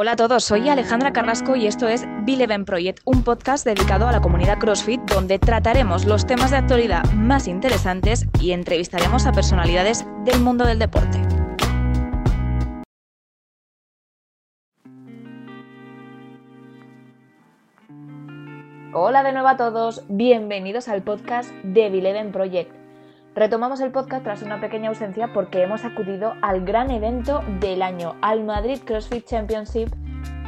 Hola a todos, soy Alejandra Carrasco y esto es Bileven Project, un podcast dedicado a la comunidad CrossFit donde trataremos los temas de actualidad más interesantes y entrevistaremos a personalidades del mundo del deporte. Hola de nuevo a todos, bienvenidos al podcast de Bileven Project. Retomamos el podcast tras una pequeña ausencia porque hemos acudido al gran evento del año, al Madrid CrossFit Championship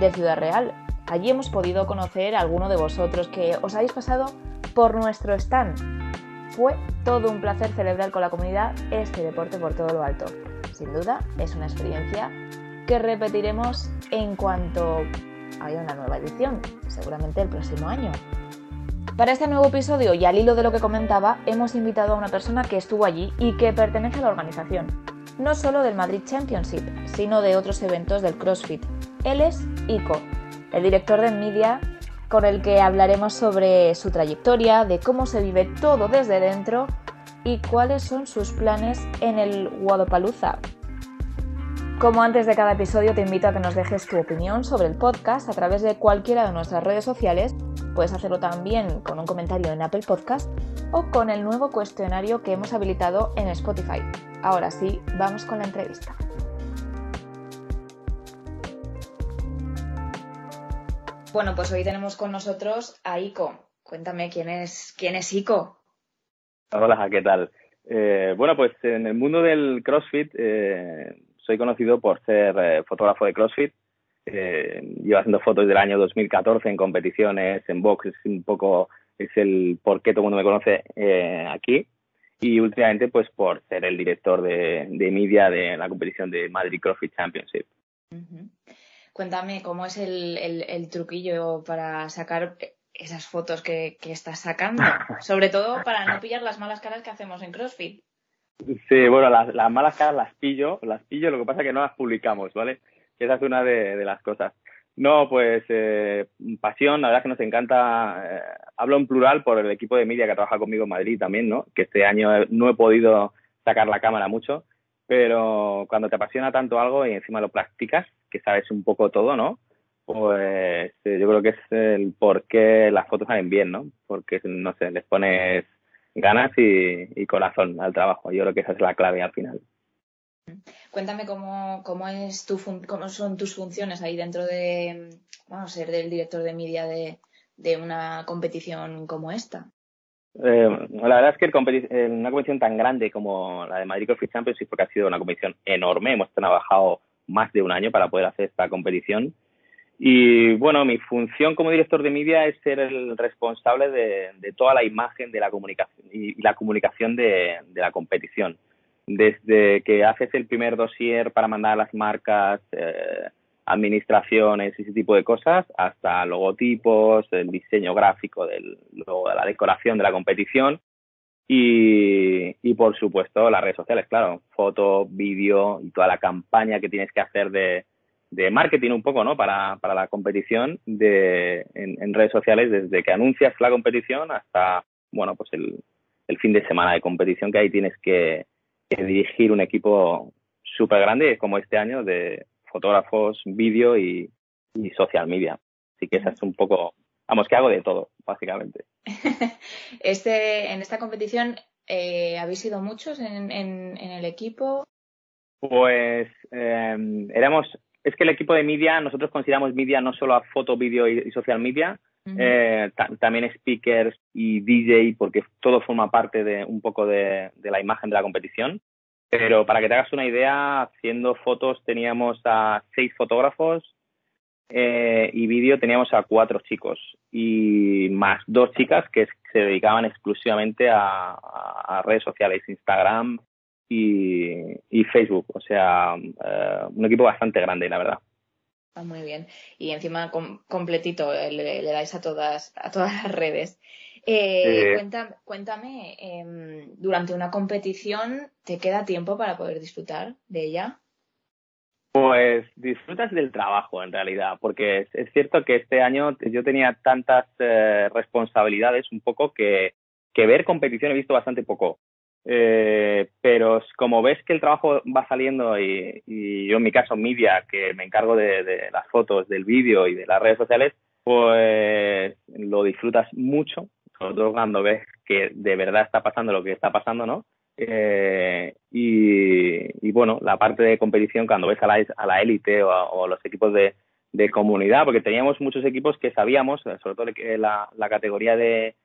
de Ciudad Real. Allí hemos podido conocer a alguno de vosotros que os habéis pasado por nuestro stand. Fue todo un placer celebrar con la comunidad este deporte por todo lo alto. Sin duda, es una experiencia que repetiremos en cuanto haya una nueva edición, seguramente el próximo año. Para este nuevo episodio y al hilo de lo que comentaba, hemos invitado a una persona que estuvo allí y que pertenece a la organización, no solo del Madrid Championship, sino de otros eventos del CrossFit. Él es Ico, el director de Media, con el que hablaremos sobre su trayectoria, de cómo se vive todo desde dentro y cuáles son sus planes en el Wadopalooza. Como antes de cada episodio, te invito a que nos dejes tu opinión sobre el podcast a través de cualquiera de nuestras redes sociales Puedes hacerlo también con un comentario en Apple Podcast o con el nuevo cuestionario que hemos habilitado en Spotify. Ahora sí, vamos con la entrevista. Bueno, pues hoy tenemos con nosotros a Ico. Cuéntame quién es, quién es Ico. Hola, ¿qué tal? Eh, bueno, pues en el mundo del CrossFit eh, soy conocido por ser eh, fotógrafo de CrossFit eh, llevo haciendo fotos del año 2014 en competiciones, en box, es un poco, es el por qué todo el mundo me conoce eh, aquí. Y últimamente, pues por ser el director de, de media de la competición de Madrid CrossFit Championship. Cuéntame cómo es el, el, truquillo para sacar esas fotos que, que estás sacando, sobre todo para no pillar las malas caras que hacemos en CrossFit. Sí, bueno, las, las malas caras las pillo, las pillo, lo que pasa es que no las publicamos, ¿vale? Esa es una de, las cosas. No, pues eh, pasión, la verdad es que nos encanta, eh, hablo en plural por el equipo de media que trabaja conmigo en Madrid también, ¿no? Que este año no he podido sacar la cámara mucho, pero cuando te apasiona tanto algo y encima lo practicas, que sabes un poco todo, ¿no? Pues eh, yo creo que es el por qué las fotos salen bien, ¿no? Porque, no sé, les pones ganas y, y corazón al trabajo. Yo creo que esa es la clave al final. Cuéntame cómo, cómo, es tu cómo son tus funciones ahí dentro de, vamos a ser del director de media de, de una competición como esta. Eh, la verdad es que el una competición tan grande como la de Madrid CrossFit Champions, porque ha sido una competición enorme, hemos trabajado más de un año para poder hacer esta competición. Y bueno, mi función como director de media es ser el responsable de, toda la imagen de la comunicación y, la comunicación de la competición desde que haces el primer dossier para mandar a las marcas, eh, administraciones y ese tipo de cosas, hasta logotipos, el diseño gráfico, del, luego la decoración de la competición y, y, por supuesto las redes sociales, claro, foto, vídeo y toda la campaña que tienes que hacer de, de marketing un poco, ¿no? Para, para la competición de, en, redes sociales, desde que anuncias la competición hasta, bueno, pues el fin de semana de competición que ahí tienes que, dirigir un equipo súper grande como este año de fotógrafos, vídeo y, social media. Así que esa es un poco, vamos, que hago de todo, básicamente. este, en esta competición, eh, ¿habéis sido muchos en, en, el equipo? Pues eh, éramos, es que el equipo de media, nosotros consideramos media no solo a foto, vídeo y, social media, eh, también speakers y DJ, porque todo forma parte de un poco de, la imagen de la competición. Pero para que te hagas una idea, haciendo fotos teníamos a seis fotógrafos eh, y vídeo teníamos a cuatro chicos y más dos chicas que se dedicaban exclusivamente a, redes sociales, Instagram y, Facebook. O sea, eh, un equipo bastante grande, la verdad. Muy bien. Y encima completito eh, le, dais a todas, a todas las redes. Eh, cuéntame, em, durante una competición, ¿te queda tiempo para poder disfrutar de ella? Pues disfrutas del trabajo en realidad, porque es, cierto que este año yo tenía tantas eh, responsabilidades un poco que, que ver competición he visto bastante poco. Eh, pero como ves que el trabajo va saliendo y, yo en mi caso media, que me encargo de, las fotos, del vídeo y de las redes sociales, pues lo disfrutas mucho, sobre todo cuando ves que de verdad está pasando lo que está pasando, ¿no? Eh, y, bueno, la parte de competición, cuando ves a la, élite o, a, los equipos de, de, comunidad, porque teníamos muchos equipos que sabíamos, sobre todo la categoría de,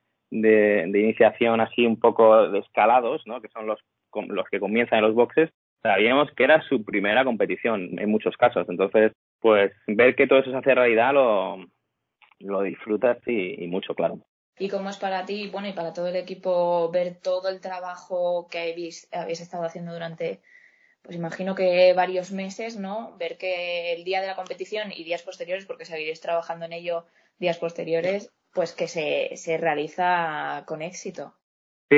de, iniciación así un poco de escalados, ¿no? que son los, los que comienzan en los boxes, sabíamos que era su primera competición en muchos casos. Entonces, pues ver que todo eso se hace realidad lo, lo disfrutas y, mucho, claro. ¿Y cómo es para ti, bueno, y para todo el equipo ver todo el trabajo que habéis, habéis estado haciendo durante, pues imagino que varios meses, ¿no? Ver que el día de la competición y días posteriores, porque seguiréis trabajando en ello días posteriores, pues que se, se realiza con éxito. Sí,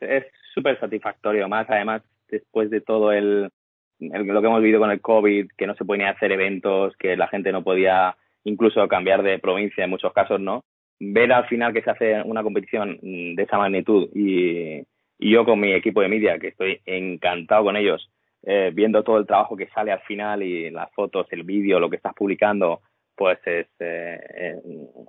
es súper satisfactorio, más además después de todo el, lo que hemos vivido con el COVID, que no se podía hacer eventos, que la gente no podía incluso cambiar de provincia en muchos casos, ¿no? Ver al final que se hace una competición de esa magnitud y, y yo con mi equipo de media, que estoy encantado con ellos, eh, viendo todo el trabajo que sale al final y las fotos, el vídeo, lo que estás publicando, pues es, eh,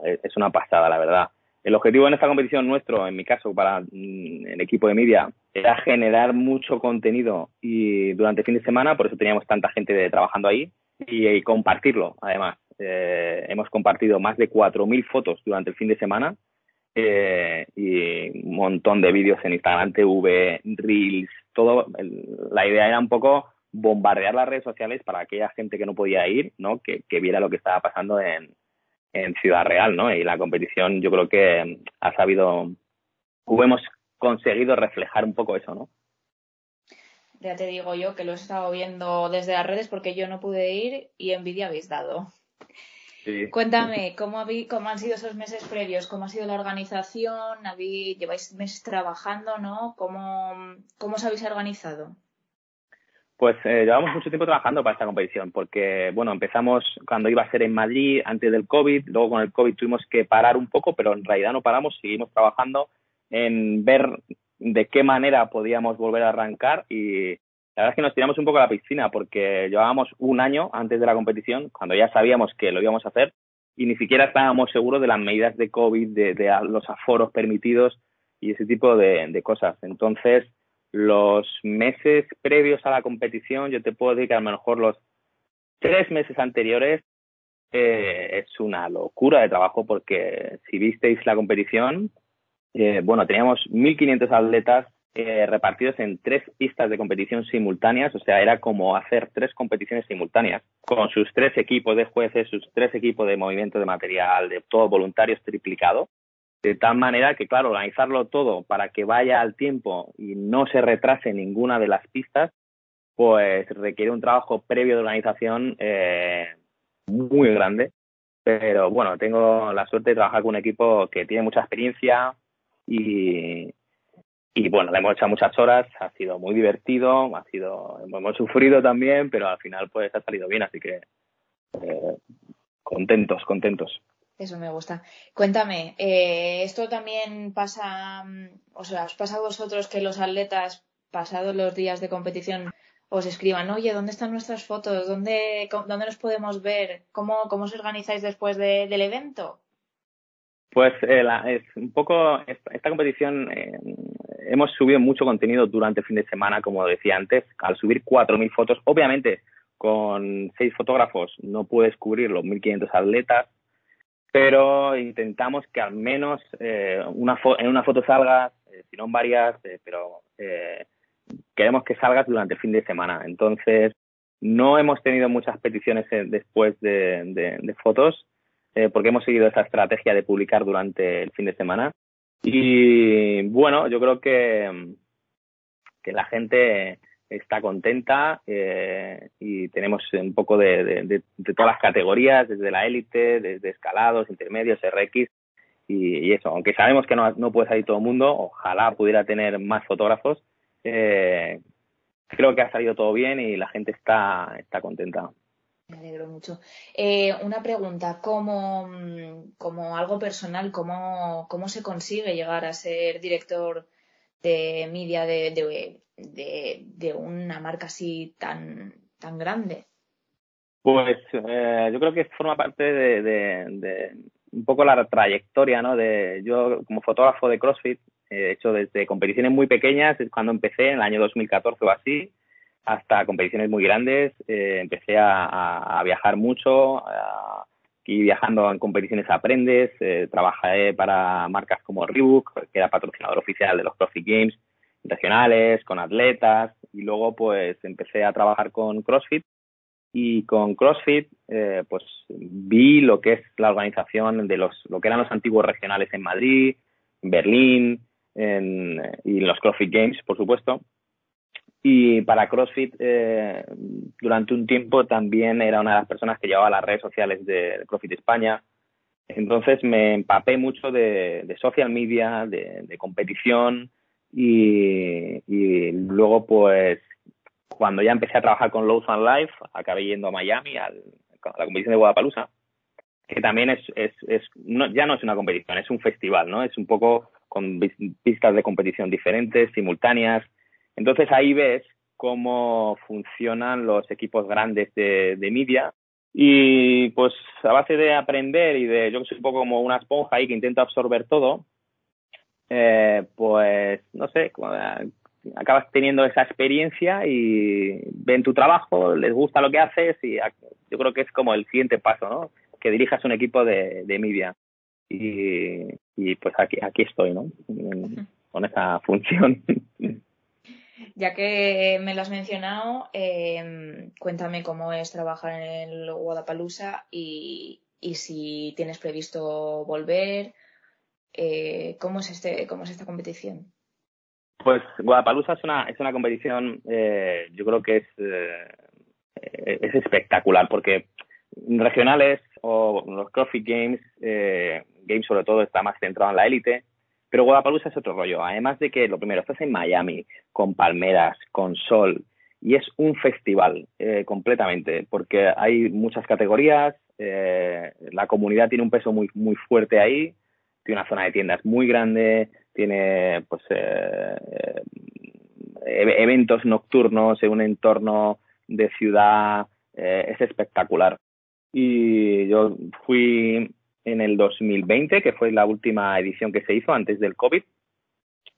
eh, es una pasada, la verdad. El objetivo en esta competición nuestro, en mi caso, para mm, el equipo de media, era generar mucho contenido y durante el fin de semana, por eso teníamos tanta gente trabajando ahí, y, compartirlo, además. Eh, hemos compartido más de 4.000 fotos durante el fin de semana y un montón de vídeos en Instagram TV, Reels, todo. la idea era un poco bombardear las redes sociales para aquella gente que no podía ir, ¿no? Que, viera lo que estaba pasando en, en Ciudad Real, ¿no? Y la competición yo creo que ha sabido, hemos conseguido reflejar un poco eso, ¿no? Ya te digo yo que lo he estado viendo desde las redes porque yo no pude ir y envidia habéis dado. Cuéntame, ¿cómo, ¿cómo han sido esos meses previos? ¿Cómo ha sido la organización? ¿Lleváis meses trabajando, no? ¿Cómo, cómo os habéis organizado? Pues eh, llevamos mucho tiempo trabajando para esta competición, porque, bueno, empezamos cuando iba a ser en Madrid antes del COVID, luego con el COVID tuvimos que parar un poco, pero en realidad no paramos, seguimos trabajando en ver de qué manera podíamos volver a arrancar y la verdad es que nos tiramos un poco a la piscina porque llevábamos un año antes de la competición, cuando ya sabíamos que lo íbamos a hacer y ni siquiera estábamos seguros de las medidas de COVID, de, los aforos permitidos y ese tipo de cosas. Entonces, los meses previos a la competición, yo te puedo decir que a lo mejor los tres meses anteriores eh, es una locura de trabajo porque si visteis la competición, eh, bueno, teníamos 1.500 atletas eh, repartidos en tres pistas de competición simultáneas, o sea, era como hacer tres competiciones simultáneas con sus tres equipos de jueces, sus tres equipos de movimiento de material, de todos voluntarios triplicado de tal manera que, claro, organizarlo todo para que vaya al tiempo y no se retrase ninguna de las pistas, pues requiere un trabajo previo de organización eh, muy grande. Pero bueno, tengo la suerte de trabajar con un equipo que tiene mucha experiencia y, y bueno, le hemos echado muchas horas, ha sido muy divertido, ha sido, hemos sufrido también, pero al final pues ha salido bien, así que eh, contentos, contentos. Eso me gusta. Cuéntame, eh, ¿esto también pasa, mm, o sea, os pasa a vosotros que los atletas, pasados los días de competición, os escriban, oye, ¿dónde están nuestras fotos? ¿Dónde, dónde nos podemos ver? ¿Cómo, cómo os organizáis después del evento? Pues eh, es un poco esta, competición eh, hemos subido mucho contenido durante el fin de semana, como decía antes, al subir 4.000 fotos. Obviamente, con seis fotógrafos no puedes cubrir los 1.500 atletas, pero intentamos que al menos eh, una en una foto salgas, eh, si no en varias, eh, pero queremos que salgas durante el fin de semana. Entonces, no hemos tenido muchas peticiones después de, fotos, porque hemos seguido esa estrategia de publicar durante el fin de semana. Y bueno, yo creo que, que la gente está contenta eh, y tenemos un poco de, todas las categorías, desde la élite, desde escalados, intermedios, RX y, eso. Aunque sabemos que no, no, puede salir todo el mundo, ojalá pudiera tener más fotógrafos. Eh, creo que ha salido todo bien y la gente está, está contenta. Me alegro mucho. Eh, una pregunta, como, como algo personal, ¿cómo, ¿cómo se consigue llegar a ser director de media de, de, una marca así tan, tan grande? Pues eh, yo creo que forma parte de, un poco la trayectoria, ¿no? De, yo como fotógrafo de CrossFit he hecho desde competiciones muy pequeñas, es cuando empecé, en el año 2014 o así, hasta competiciones muy grandes. Eh, empecé a, viajar mucho y viajando en competiciones aprendes. Eh, trabajé para marcas como Reebok, que era patrocinador oficial de los CrossFit Games regionales, con atletas y luego pues empecé a trabajar con CrossFit y con CrossFit eh, pues vi lo que es la organización de los lo que eran los antiguos regionales en Madrid, en Berlín en, y los CrossFit Games por supuesto y para CrossFit eh, durante un tiempo también era una de las personas que llevaba las redes sociales de CrossFit España entonces me empapé mucho de, social media de, competición y, luego pues cuando ya empecé a trabajar con Low Fun Life, acabé yendo a Miami, a la competición de Guadalajara, que también es, es, es no, ya no es una competición, es un festival, ¿no? Es un poco con pistas de competición diferentes, simultáneas. Entonces ahí ves cómo funcionan los equipos grandes de, de media y pues a base de aprender y de, yo que soy un poco como una esponja ahí que intento absorber todo, eh, pues no sé, acabas teniendo esa experiencia y ven tu trabajo, les gusta lo que haces y yo creo que es como el siguiente paso, ¿no? Que dirijas un equipo de, de media. Y, y pues aquí, aquí estoy, ¿no? con esa función. Ya que me lo has mencionado, eh, cuéntame cómo es trabajar en el Guadalajara y, y si tienes previsto volver. Eh, ¿cómo, es este, ¿Cómo es esta competición? Pues Guadalajara es una, es una competición, eh, yo creo que es, eh, es espectacular porque regionales o los CrossFit Games, eh, Games sobre todo está más centrado en la élite, pero Guadalajara es otro rollo. Además de que lo primero, estás en Miami, con palmeras, con sol, y es un festival eh, completamente, porque hay muchas categorías, eh, la comunidad tiene un peso muy, muy fuerte ahí, tiene una zona de tiendas muy grande, tiene pues eh, eh, eventos nocturnos en un entorno de ciudad, eh, es espectacular. Y yo fui en el 2020, que fue la última edición que se hizo antes del COVID.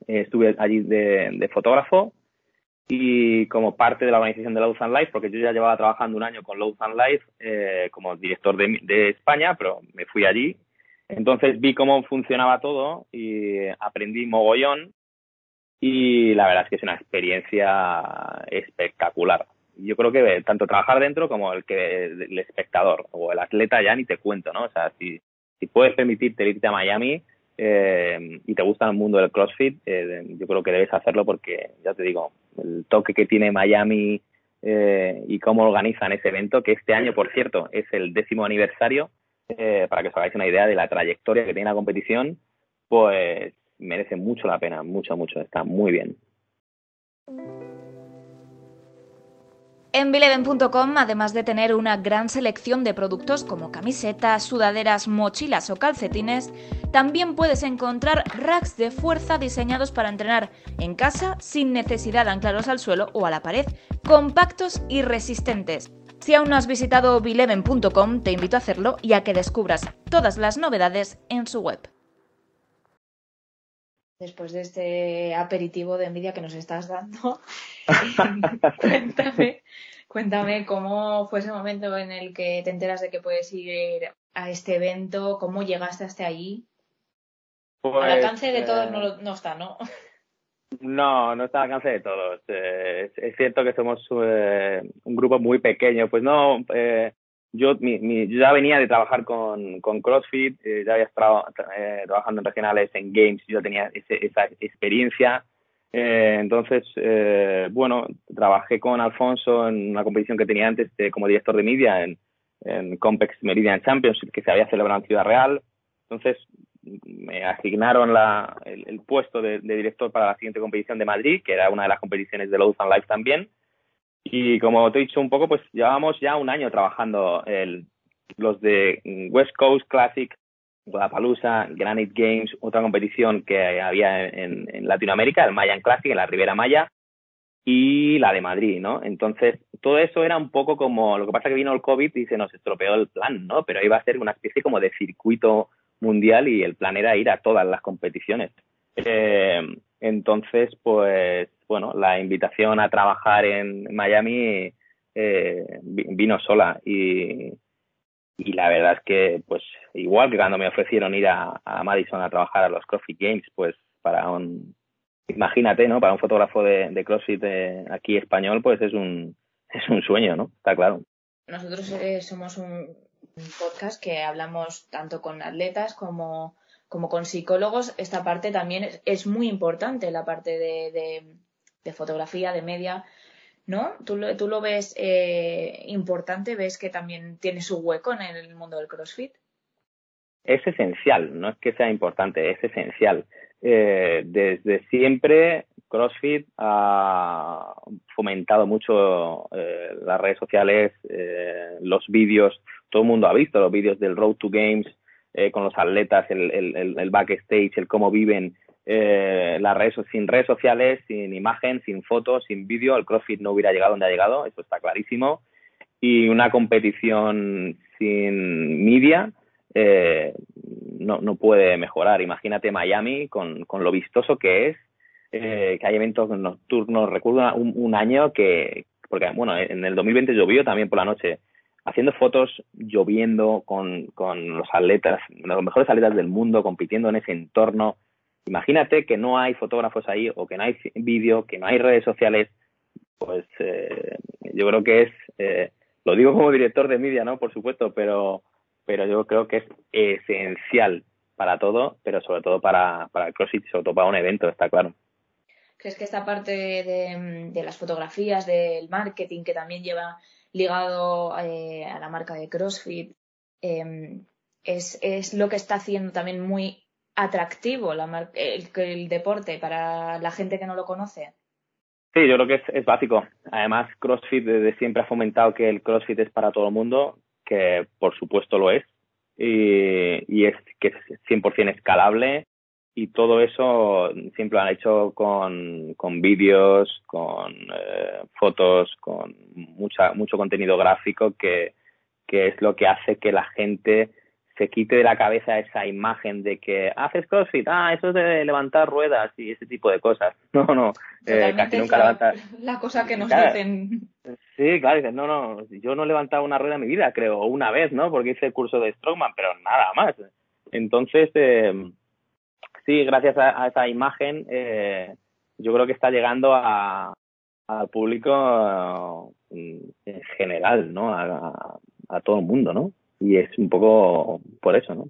estuve allí de, fotógrafo y como parte de la organización de Low and Life, porque yo ya llevaba trabajando un año con Low and Life como director de, de España, pero me fui allí entonces vi cómo funcionaba todo y aprendí mogollón y la verdad es que es una experiencia espectacular. Yo creo que tanto trabajar dentro como el que el espectador o el atleta ya ni te cuento, ¿no? O sea, si, si puedes permitirte irte a Miami eh, y te gusta el mundo del CrossFit, eh, yo creo que debes hacerlo porque, ya te digo, el toque que tiene Miami eh, y cómo organizan ese evento, que este año, por cierto, es el décimo aniversario, eh, para que os hagáis una idea de la trayectoria que tiene la competición, pues merece mucho la pena, mucho, mucho, está muy bien. En Bileven.com, además de tener una gran selección de productos como camisetas, sudaderas, mochilas o calcetines, también puedes encontrar racks de fuerza diseñados para entrenar en casa sin necesidad de anclarlos al suelo o a la pared, compactos y resistentes. Si aún no has visitado bileven.com, te invito a hacerlo y a que descubras todas las novedades en su web. Después de este aperitivo de envidia que nos estás dando, cuéntame, cuéntame cómo fue ese momento en el que te enteras de que puedes ir a este evento, cómo llegaste hasta allí. Al pues, alcance de todos no, eh, no está, ¿no? No, no está al alcance de todos. Eh, es, cierto que somos eh, un grupo muy pequeño. Pues no, eh, yo, mi, yo ya venía de trabajar con, con CrossFit, eh, ya había estado eh, trabajando en regionales, en games, yo tenía ese, esa experiencia. Eh, entonces, eh, bueno, trabajé con Alfonso en una competición que tenía antes de, como director de media en, en Compex Meridian Championship, que se había celebrado en Ciudad Real. Entonces, me asignaron la, el, puesto de, director para la siguiente competición de Madrid, que era una de las competiciones de Low and Life también. Y como te he dicho un poco, pues llevábamos ya un año trabajando el, los de West Coast Classic Guadalajara, Granite Games, otra competición que había en, Latinoamérica, el Mayan Classic, en la Ribera Maya, y la de Madrid, ¿no? Entonces, todo eso era un poco como, lo que pasa que vino el COVID y se nos estropeó el plan, ¿no? Pero iba a ser una especie como de circuito mundial y el plan era ir a todas las competiciones. Eh, entonces, pues, bueno, la invitación a trabajar en Miami eh, vino sola y, y la verdad es que, pues, igual que cuando me ofrecieron ir a, a Madison a trabajar a los CrossFit Games, pues, para un, imagínate, ¿no? Para un fotógrafo de, de CrossFit aquí español, pues es un, es un sueño, ¿no? Está claro. Nosotros eh, somos un, podcast que hablamos tanto con atletas como, como con psicólogos. Esta parte también es, muy importante, la parte de, de, fotografía, de media. ¿No? ¿Tú, tú lo ves eh, importante? ¿Ves que también tiene su hueco en el mundo del CrossFit? Es esencial, no es que sea importante, es esencial. Eh, desde siempre CrossFit ha fomentado mucho eh, las redes sociales, eh, los vídeos, todo el mundo ha visto los vídeos del Road to Games eh, con los atletas, el, el, el, backstage, el cómo viven eh, las redes sin redes sociales, sin imagen, sin fotos, sin vídeo, el CrossFit no hubiera llegado donde ha llegado, eso está clarísimo. Y una competición sin media, eh, no, no puede mejorar. Imagínate Miami con, con lo vistoso que es, eh, que hay eventos nocturnos. Recuerdo un, un año que, porque bueno, en el 2020 llovió también por la noche, haciendo fotos lloviendo con, con los atletas, los mejores atletas del mundo compitiendo en ese entorno. Imagínate que no hay fotógrafos ahí o que no hay vídeo, que no hay redes sociales, pues eh, yo creo que es, eh, lo digo como director de media, ¿no? Por supuesto, pero pero yo creo que es esencial para todo, pero sobre todo para, para el CrossFit, sobre todo para un evento, está claro. ¿Crees que esta parte de, las fotografías, del marketing, que también lleva ligado eh, a la marca de CrossFit, eh, es, es, lo que está haciendo también muy atractivo la el, el, deporte para la gente que no lo conoce? Sí, yo creo que es, es básico. Además, CrossFit desde siempre ha fomentado que el CrossFit es para todo el mundo que por supuesto lo es, y, y es que es 100% escalable y todo eso siempre lo han hecho con, con vídeos, con eh, fotos, con mucha, mucho contenido gráfico que, que es lo que hace que la gente se quite de la cabeza esa imagen de que haces CrossFit, ah, eso es de levantar ruedas y ese tipo de cosas. No, no, eh, casi nunca levantas. La cosa que nos dicen. Sí, claro, dices, no, no, yo no he levantado una rueda en mi vida, creo, una vez, ¿no? Porque hice el curso de Strongman, pero nada más. Entonces, eh, sí, gracias a, a esa imagen, eh, yo creo que está llegando a, al público eh, en general, ¿no? A, a todo el mundo, ¿no? Y es un poco por eso, ¿no?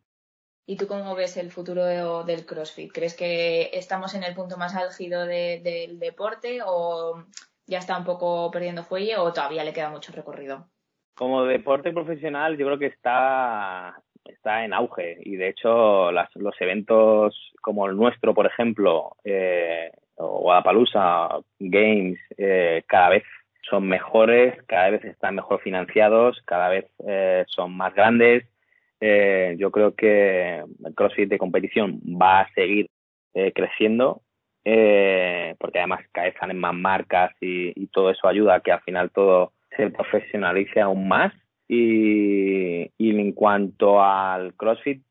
¿Y tú cómo ves el futuro del CrossFit? ¿Crees que estamos en el punto más álgido del deporte o ya está un poco perdiendo fuelle o todavía le queda mucho recorrido? Como deporte profesional yo creo que está, está en auge y de hecho las, los eventos como el nuestro, por ejemplo, eh, o Guadalajara Games, eh, cada vez son mejores, cada vez están mejor financiados, cada vez eh, son más grandes. Eh, yo creo que el CrossFit de competición va a seguir eh, creciendo, eh, porque además cada vez más marcas y, todo eso ayuda a que al final todo se profesionalice aún más. Y, y en cuanto al CrossFit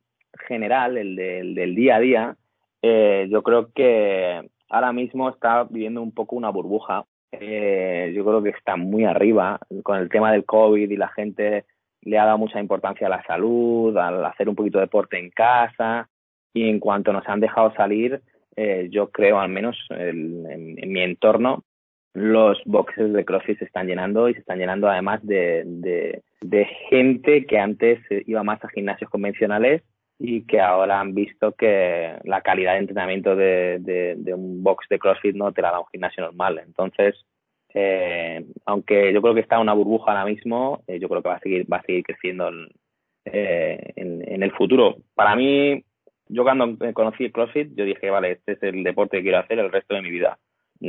general, el, el del día a día, eh, yo creo que ahora mismo está viviendo un poco una burbuja eh, yo creo que está muy arriba. Con el tema del COVID y la gente le ha dado mucha importancia a la salud, al hacer un poquito de deporte en casa. Y en cuanto nos han dejado salir, eh, yo creo al menos el, en, mi entorno, los boxes de CrossFit se están llenando y se están llenando además de, de, de gente que antes iba más a gimnasios convencionales y que ahora han visto que la calidad de entrenamiento de, de, un box de CrossFit no te la da un gimnasio normal. Entonces, eh, aunque yo creo que está una burbuja ahora mismo, eh, yo creo que va a seguir, va a seguir creciendo en, eh, en, en, el futuro. Para mí, yo cuando conocí el CrossFit, yo dije, vale, este es el deporte que quiero hacer el resto de mi vida,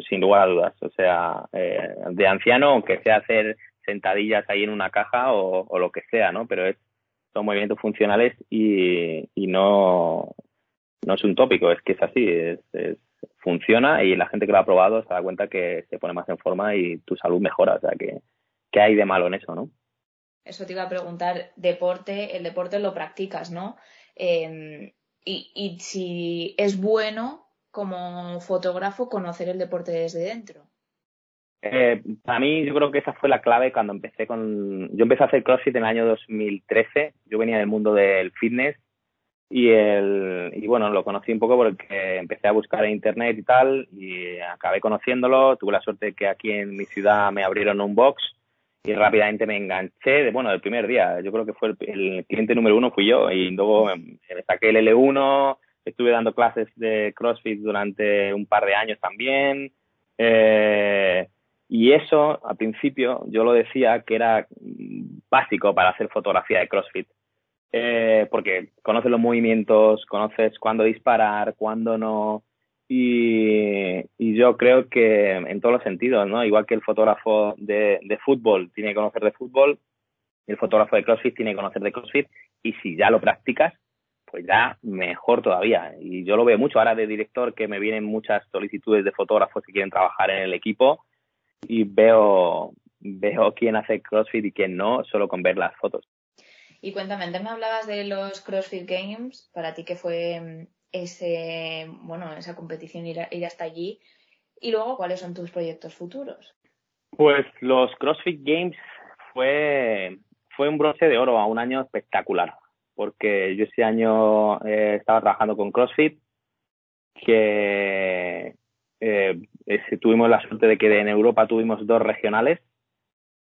sin lugar a dudas. O sea, eh, de anciano, aunque sea hacer sentadillas ahí en una caja o, o lo que sea, ¿no? Pero es son movimientos funcionales y, y no, no es un tópico, es que es así, es, funciona y la gente que lo ha probado se da cuenta que se pone más en forma y tu salud mejora, o sea que, ¿qué hay de malo en eso, no? Eso te iba a preguntar, deporte, el deporte lo practicas, ¿no? Em, y, y si es bueno como fotógrafo conocer el deporte desde dentro. Eh, para mí yo creo que esa fue la clave cuando empecé con... Yo empecé a hacer CrossFit en el año 2013, yo venía del mundo del fitness y, el, y bueno, lo conocí un poco porque empecé a buscar en internet y tal y acabé conociéndolo, tuve la suerte que aquí en mi ciudad me abrieron un box y rápidamente me enganché, de, bueno, del primer día, yo creo que fue el, cliente número uno fui yo y luego me saqué el L1, estuve dando clases de CrossFit durante un par de años también. Eh, y eso, al principio, yo lo decía que era básico para hacer fotografía de CrossFit. Eh, porque conoces los movimientos, conoces cuándo disparar, cuándo no. Y, yo creo que en todos los sentidos, ¿no? Igual que el fotógrafo de, de fútbol tiene que conocer de fútbol, el fotógrafo de CrossFit tiene que conocer de CrossFit. Y si ya lo practicas, pues ya mejor todavía. Y yo lo veo mucho ahora de director que me vienen muchas solicitudes de fotógrafos que quieren trabajar en el equipo y veo, veo quién hace CrossFit y quién no, solo con ver las fotos. Y cuéntame, antes me hablabas de los CrossFit Games, para ti que fue mm, ese, bueno, esa competición ir, ir hasta allí, y luego cuáles son tus proyectos futuros. Pues los CrossFit Games fue, fue un bronce de oro a un año espectacular, porque yo ese año eh, estaba trabajando con CrossFit, que eh, tuvimos la suerte de que en Europa tuvimos dos regionales.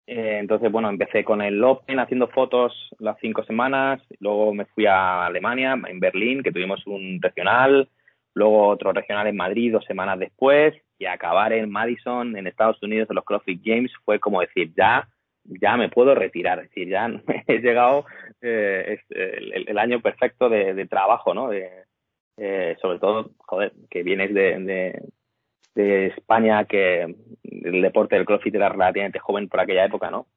Eh, entonces, bueno, empecé con el Open haciendo fotos las cinco semanas, luego me fui a Alemania, en Berlín, que tuvimos un regional, luego otro regional en Madrid dos semanas después, y acabar en Madison, en Estados Unidos, en los CrossFit Games, fue como decir, ya, ya me puedo retirar, es decir, ya he llegado eh, el, año perfecto de, trabajo, ¿no? Eh, sobre todo, joder, que vienes de, de España que el deporte del CrossFit era relativamente joven por aquella época, ¿no?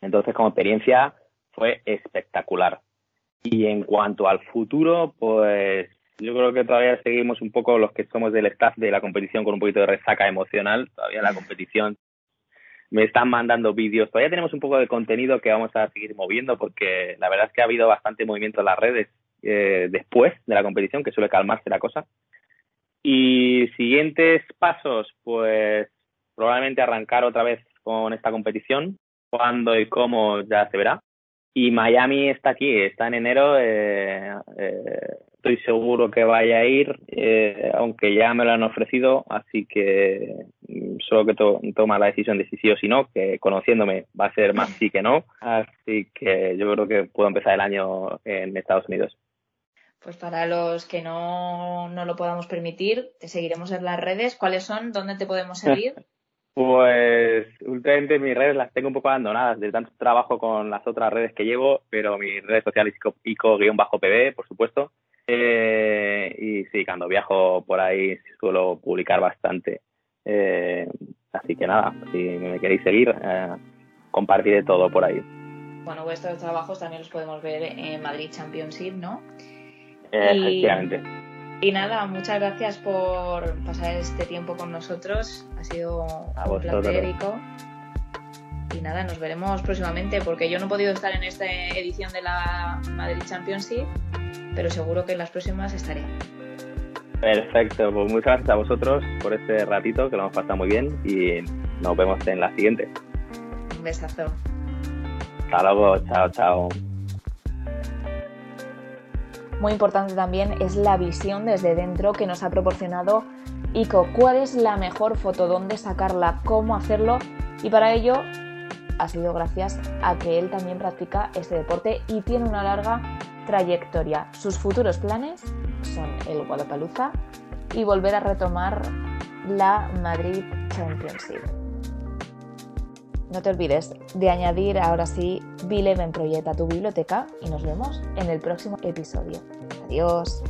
Entonces, como experiencia, fue espectacular. Y en cuanto al futuro, pues yo creo que todavía seguimos un poco los que somos del staff de la competición con un poquito de resaca emocional. Todavía la competición me están mandando vídeos. Todavía tenemos un poco de contenido que vamos a seguir moviendo porque la verdad es que ha habido bastante movimiento en las redes eh, después de la competición, que suele calmarse la cosa. Y siguientes pasos, pues probablemente arrancar otra vez con esta competición. Cuándo y cómo ya se verá. Y Miami está aquí, está en enero. Eh, eh, estoy seguro que vaya a ir, eh, aunque ya me lo han ofrecido, así que mm, solo que to toma la decisión de si sí o si no, que conociéndome va a ser más sí que no. Así que yo creo que puedo empezar el año en Estados Unidos. Pues para los que no, no lo podamos permitir, te seguiremos en las redes. ¿Cuáles son? ¿Dónde te podemos seguir? Pues últimamente mis redes las tengo un poco abandonadas de tanto trabajo con las otras redes que llevo, pero mis redes sociales ico-pb, por supuesto. Eh, y sí, cuando viajo por ahí suelo publicar bastante. Eh, así que nada, si me queréis seguir, eh, compartiré todo por ahí. Bueno, vuestros trabajos también los podemos ver en Madrid Championship, ¿no? Efectivamente. Y nada, muchas gracias por pasar este tiempo con nosotros. Ha sido un placer, Y nada, nos veremos próximamente porque yo no he podido estar en esta edición de la Madrid Championship, pero seguro que en las próximas estaré. Perfecto, pues muchas gracias a vosotros por este ratito que lo hemos pasado muy bien y nos vemos en la siguiente. Un besazo. Hasta luego, chao, chao. Muy importante también es la visión desde dentro que nos ha proporcionado ICO. ¿Cuál es la mejor foto? ¿Dónde sacarla? ¿Cómo hacerlo? Y para ello ha sido gracias a que él también practica este deporte y tiene una larga trayectoria. Sus futuros planes son el Guadalajara y volver a retomar la Madrid Championship. No te olvides de añadir ahora sí Bileven Project a tu biblioteca y nos vemos en el próximo episodio. Adiós.